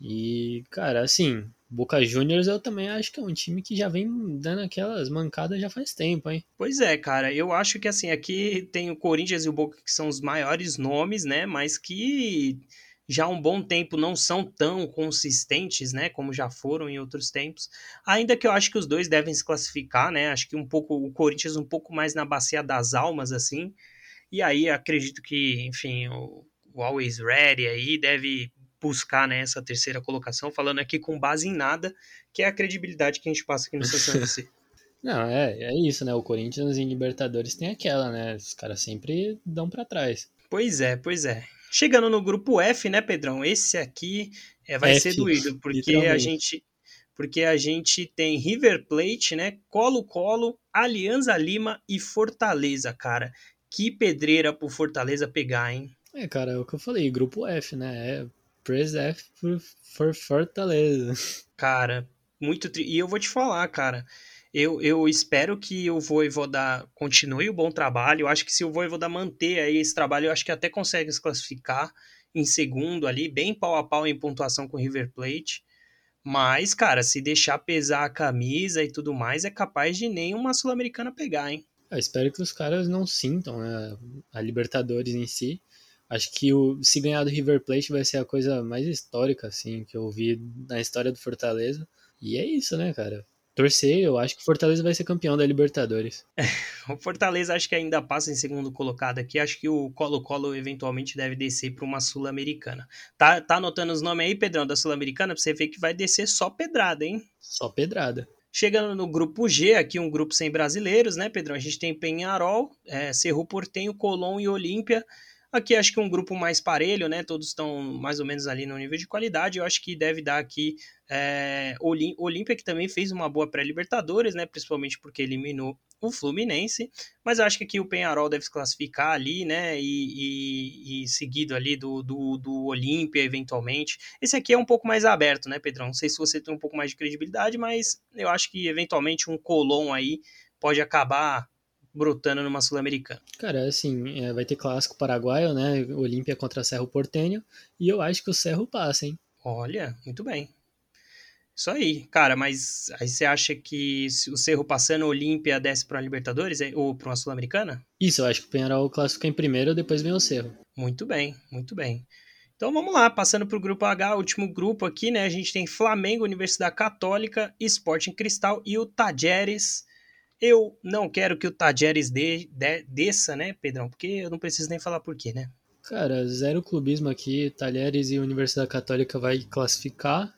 E, cara, assim, Boca Juniors eu também acho que é um time que já vem dando aquelas mancadas já faz tempo, hein? Pois é, cara. Eu acho que, assim, aqui tem o Corinthians e o Boca que são os maiores nomes, né? Mas que já há um bom tempo não são tão consistentes, né, como já foram em outros tempos. Ainda que eu acho que os dois devem se classificar, né? Acho que um pouco o Corinthians um pouco mais na bacia das almas assim. E aí acredito que, enfim, o, o Always Ready aí deve buscar né, essa terceira colocação, falando aqui com base em nada, que é a credibilidade que a gente passa aqui no São FC. Não, é, é isso, né? O Corinthians em Libertadores tem aquela, né? Os caras sempre dão para trás. Pois é, pois é. Chegando no grupo F, né, Pedrão? Esse aqui é, vai F, ser doído, porque a gente porque a gente tem River Plate, né, Colo-Colo, Alianza Lima e Fortaleza, cara. Que pedreira pro Fortaleza pegar, hein? É, cara, é o que eu falei, grupo F, né? É Press F for Fortaleza. Cara, muito tri... E eu vou te falar, cara. Eu, eu espero que o Voivoda continue o bom trabalho. Eu acho que se o Voivoda manter aí esse trabalho, eu acho que até consegue se classificar em segundo ali, bem pau a pau em pontuação com o River Plate. Mas, cara, se deixar pesar a camisa e tudo mais, é capaz de nem uma Sul-Americana pegar, hein? Eu espero que os caras não sintam né, a Libertadores em si. Acho que o, se ganhar do River Plate vai ser a coisa mais histórica, assim, que eu vi na história do Fortaleza. E é isso, né, cara? Torcer, eu acho que o Fortaleza vai ser campeão da Libertadores. o Fortaleza acho que ainda passa em segundo colocado aqui, acho que o Colo-Colo eventualmente deve descer para uma Sul-Americana. Tá, tá anotando os nomes aí, Pedrão, da Sul-Americana, para você ver que vai descer só pedrada, hein? Só pedrada. Chegando no grupo G, aqui um grupo sem brasileiros, né, Pedrão? A gente tem Penharol, é, Cerro Portenho, Colón e Olímpia. Aqui acho que um grupo mais parelho, né? Todos estão mais ou menos ali no nível de qualidade. Eu acho que deve dar aqui é, Olímpia, que também fez uma boa pré-Libertadores, né? Principalmente porque eliminou o Fluminense. Mas eu acho que aqui o Penharol deve se classificar ali, né? E, e, e seguido ali do, do, do Olímpia, eventualmente. Esse aqui é um pouco mais aberto, né, Pedrão? Não sei se você tem um pouco mais de credibilidade, mas eu acho que eventualmente um Colom aí pode acabar brotando numa Sul-Americana. Cara, assim, é, vai ter clássico paraguaio, né? Olímpia contra Cerro Portenho. E eu acho que o Cerro passa, hein? Olha, muito bem. Isso aí, cara, mas aí você acha que o Cerro passando, Olímpia desce para a Libertadores ou para uma Sul-Americana? Isso, eu acho que o Penharol classifica em primeiro, depois vem o Cerro. Muito bem, muito bem. Então vamos lá, passando para o grupo H, último grupo aqui, né? A gente tem Flamengo, Universidade Católica, Sporting Cristal e o Tajeres. Eu não quero que o Tajeres de, de, desça, né, Pedrão? Porque eu não preciso nem falar por quê, né? Cara, zero clubismo aqui. Talheres e Universidade Católica vai classificar.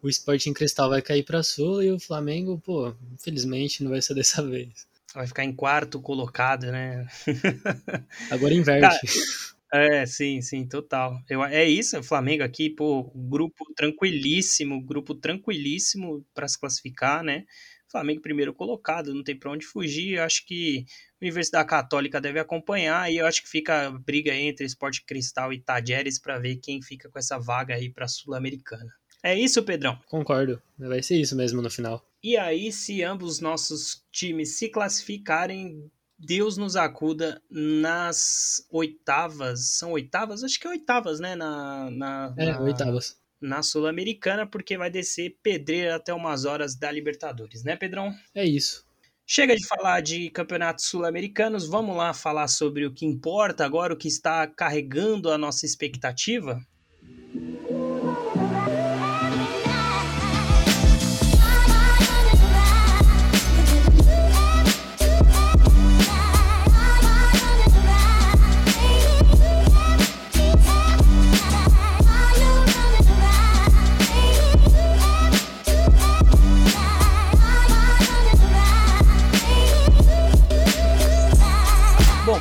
O Sporting Cristal vai cair para Sul e o Flamengo, pô, infelizmente não vai ser dessa vez. Vai ficar em quarto colocado, né? Agora inverte. Cara, é, sim, sim, total. Eu, é isso, o Flamengo aqui, pô, grupo tranquilíssimo, grupo tranquilíssimo para se classificar, né? Flamengo primeiro colocado, não tem para onde fugir. Eu acho que a Universidade Católica deve acompanhar e eu acho que fica a briga entre Esporte Cristal e Tajeres para ver quem fica com essa vaga aí para Sul-Americana. É isso, Pedrão? Concordo. Vai ser isso mesmo no final. E aí, se ambos nossos times se classificarem, Deus nos acuda nas oitavas. São oitavas? Acho que é oitavas, né? Na, na, é, na... oitavas na Sul-Americana, porque vai descer pedreira até umas horas da Libertadores, né, Pedrão? É isso. Chega de falar de campeonatos sul-americanos, vamos lá falar sobre o que importa agora, o que está carregando a nossa expectativa?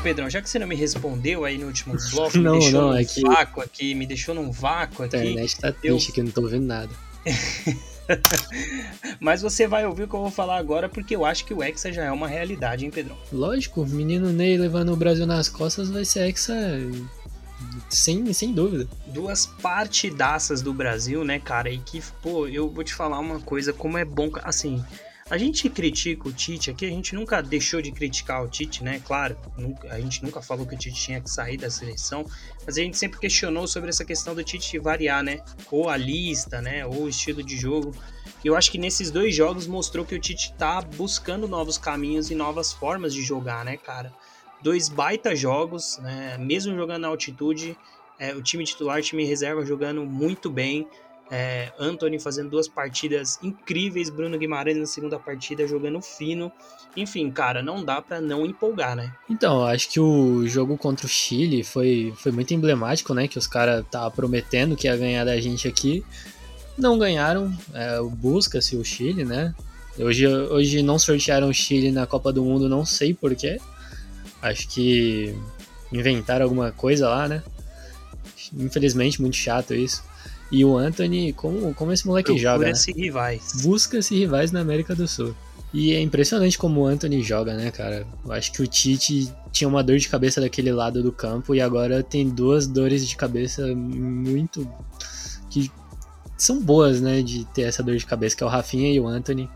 Pedrão, já que você não me respondeu aí no último bloco, não, me deixou não, num é que... vácuo aqui, me deixou num vácuo aqui. A internet tá triste eu... que eu não tô ouvindo nada. Mas você vai ouvir o que eu vou falar agora, porque eu acho que o Hexa já é uma realidade, hein, Pedrão? Lógico, o menino Ney levando o Brasil nas costas vai ser Hexa sem, sem dúvida. Duas partidaças do Brasil, né, cara? E que, pô, eu vou te falar uma coisa, como é bom, assim, a gente critica o Tite aqui, a gente nunca deixou de criticar o Tite, né? Claro, nunca, a gente nunca falou que o Tite tinha que sair da seleção, mas a gente sempre questionou sobre essa questão do Tite variar, né? Ou a lista, né? Ou o estilo de jogo. E eu acho que nesses dois jogos mostrou que o Tite tá buscando novos caminhos e novas formas de jogar, né, cara? Dois baita jogos, né? Mesmo jogando na altitude, é, o time titular, o time reserva jogando muito bem. É, Anthony fazendo duas partidas incríveis, Bruno Guimarães na segunda partida jogando fino. Enfim, cara, não dá para não empolgar, né? Então, acho que o jogo contra o Chile foi, foi muito emblemático, né? Que os caras estavam prometendo que ia ganhar da gente aqui. Não ganharam, é, busca-se o Chile, né? Hoje, hoje não sortearam o Chile na Copa do Mundo, não sei porquê. Acho que inventaram alguma coisa lá, né? Infelizmente, muito chato isso. E o Anthony, como, como esse moleque Procura joga, né? rivais. Busca-se rivais na América do Sul. E é impressionante como o Anthony joga, né, cara? Eu acho que o Tite tinha uma dor de cabeça daquele lado do campo e agora tem duas dores de cabeça muito. que são boas, né, de ter essa dor de cabeça, que é o Rafinha e o Anthony.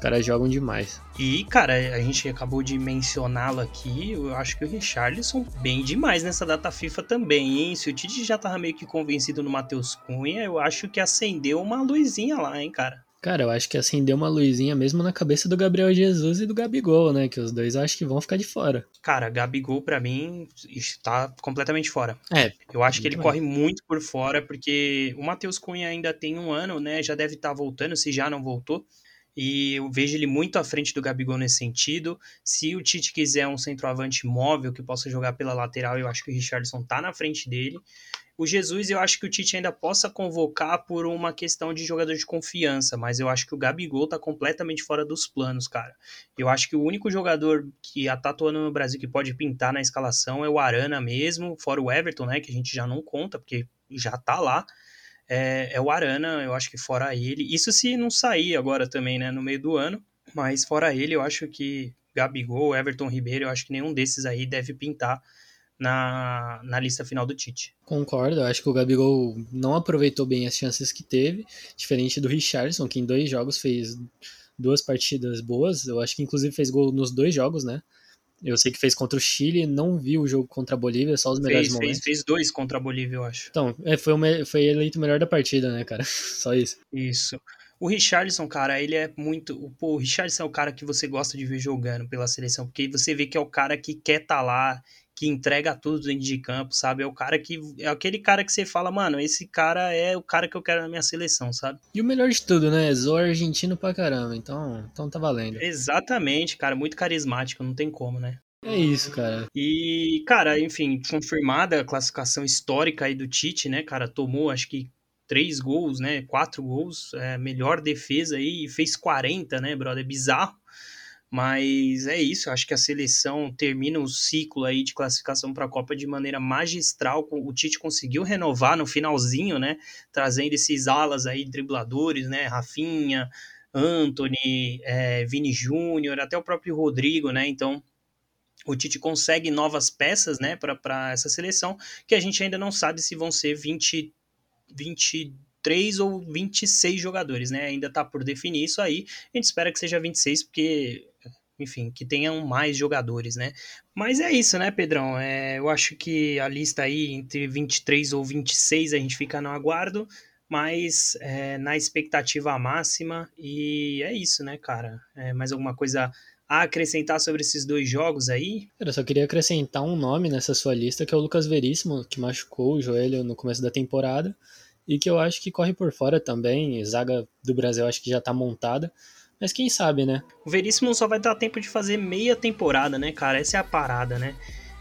Os caras jogam demais. E, cara, a gente acabou de mencioná-lo aqui. Eu acho que o Richarlison bem demais nessa data FIFA também, hein? Se o Tite já tava meio que convencido no Matheus Cunha, eu acho que acendeu uma luzinha lá, hein, cara? Cara, eu acho que acendeu uma luzinha mesmo na cabeça do Gabriel Jesus e do Gabigol, né? Que os dois acho que vão ficar de fora. Cara, Gabigol, para mim, está completamente fora. É. Eu acho que ele corre muito por fora, porque o Matheus Cunha ainda tem um ano, né? Já deve estar tá voltando, se já não voltou e eu vejo ele muito à frente do Gabigol nesse sentido. Se o Tite quiser um centroavante móvel que possa jogar pela lateral, eu acho que o Richardson tá na frente dele. O Jesus, eu acho que o Tite ainda possa convocar por uma questão de jogador de confiança, mas eu acho que o Gabigol tá completamente fora dos planos, cara. Eu acho que o único jogador que tá atuando no Brasil que pode pintar na escalação é o Arana mesmo, fora o Everton, né, que a gente já não conta, porque já tá lá é, é o Arana, eu acho que fora ele. Isso se não sair agora também, né, no meio do ano. Mas fora ele, eu acho que Gabigol, Everton Ribeiro, eu acho que nenhum desses aí deve pintar na, na lista final do Tite. Concordo, eu acho que o Gabigol não aproveitou bem as chances que teve, diferente do Richardson, que em dois jogos fez duas partidas boas, eu acho que inclusive fez gol nos dois jogos, né? Eu sei que fez contra o Chile, não vi o jogo contra a Bolívia, só os melhores fez, momentos. Fez, fez dois contra a Bolívia, eu acho. Então, é, foi, o, foi eleito o melhor da partida, né, cara? Só isso. Isso. O Richardson, cara, ele é muito. Pô, o Richardson é o cara que você gosta de ver jogando pela seleção, porque você vê que é o cara que quer estar tá lá, que entrega tudo dentro de campo, sabe? É o cara que. É aquele cara que você fala, mano, esse cara é o cara que eu quero na minha seleção, sabe? E o melhor de tudo, né? Zoa argentino pra caramba, então, então tá valendo. Exatamente, cara, muito carismático, não tem como, né? É isso, cara. E, cara, enfim, confirmada a classificação histórica aí do Tite, né, cara? Tomou, acho que três gols, né? Quatro gols, é, melhor defesa aí, e fez 40, né, brother? É bizarro. Mas é isso, acho que a seleção termina o ciclo aí de classificação para a Copa de maneira magistral. O Tite conseguiu renovar no finalzinho, né? Trazendo esses alas aí, dribladores, né? Rafinha, Anthony, é, Vini Júnior, até o próprio Rodrigo, né? Então o Tite consegue novas peças né, para essa seleção, que a gente ainda não sabe se vão ser 20, 23 ou 26 jogadores, né? Ainda está por definir isso aí. A gente espera que seja 26, porque enfim, que tenham mais jogadores, né? Mas é isso, né, Pedrão? É, eu acho que a lista aí entre 23 ou 26 a gente fica no aguardo, mas é, na expectativa máxima. E é isso, né, cara? É, mais alguma coisa a acrescentar sobre esses dois jogos aí? Eu só queria acrescentar um nome nessa sua lista, que é o Lucas Veríssimo, que machucou o joelho no começo da temporada e que eu acho que corre por fora também. Zaga do Brasil acho que já tá montada. Mas quem sabe, né? O Veríssimo só vai dar tempo de fazer meia temporada, né, cara? Essa é a parada, né?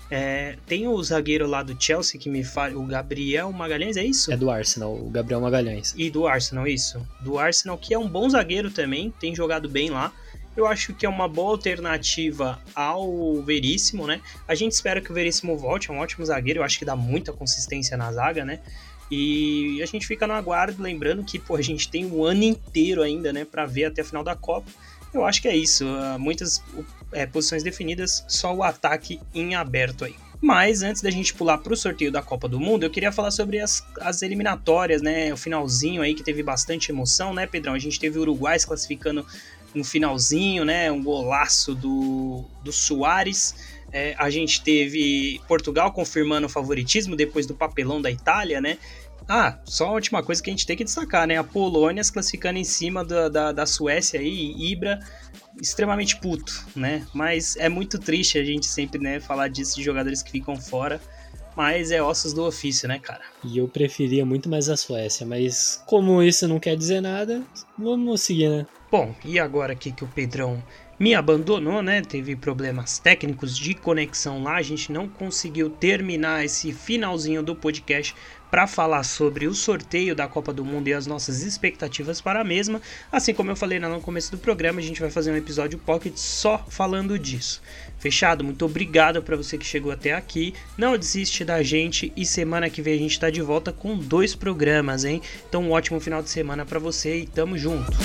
É, tem o zagueiro lá do Chelsea que me fala, o Gabriel Magalhães, é isso? É do Arsenal, o Gabriel Magalhães. E do Arsenal, isso. Do Arsenal, que é um bom zagueiro também, tem jogado bem lá. Eu acho que é uma boa alternativa ao Veríssimo, né? A gente espera que o Veríssimo volte, é um ótimo zagueiro, eu acho que dá muita consistência na zaga, né? E a gente fica no aguardo, lembrando que pô, a gente tem um ano inteiro ainda, né, para ver até a final da Copa. Eu acho que é isso. Uh, muitas é, posições definidas, só o ataque em aberto aí. Mas antes da gente pular para o sorteio da Copa do Mundo, eu queria falar sobre as, as eliminatórias, né? O finalzinho aí que teve bastante emoção, né, Pedrão? A gente teve o Uruguai se classificando no finalzinho, né? Um golaço do, do Soares. É, a gente teve Portugal confirmando o favoritismo depois do papelão da Itália, né? Ah, só a última coisa que a gente tem que destacar, né? A Polônia se classificando em cima da, da, da Suécia aí, Ibra, extremamente puto, né? Mas é muito triste a gente sempre né, falar disso de jogadores que ficam fora. mas é ossos do ofício, né, cara? E eu preferia muito mais a Suécia, mas como isso não quer dizer nada, vamos seguir, né? Bom, e agora aqui que o Pedrão me abandonou, né? Teve problemas técnicos de conexão lá, a gente não conseguiu terminar esse finalzinho do podcast para falar sobre o sorteio da Copa do Mundo e as nossas expectativas para a mesma. Assim como eu falei no começo do programa, a gente vai fazer um episódio pocket só falando disso. Fechado? Muito obrigado para você que chegou até aqui. Não desiste da gente e semana que vem a gente está de volta com dois programas, hein? Então um ótimo final de semana para você e tamo junto.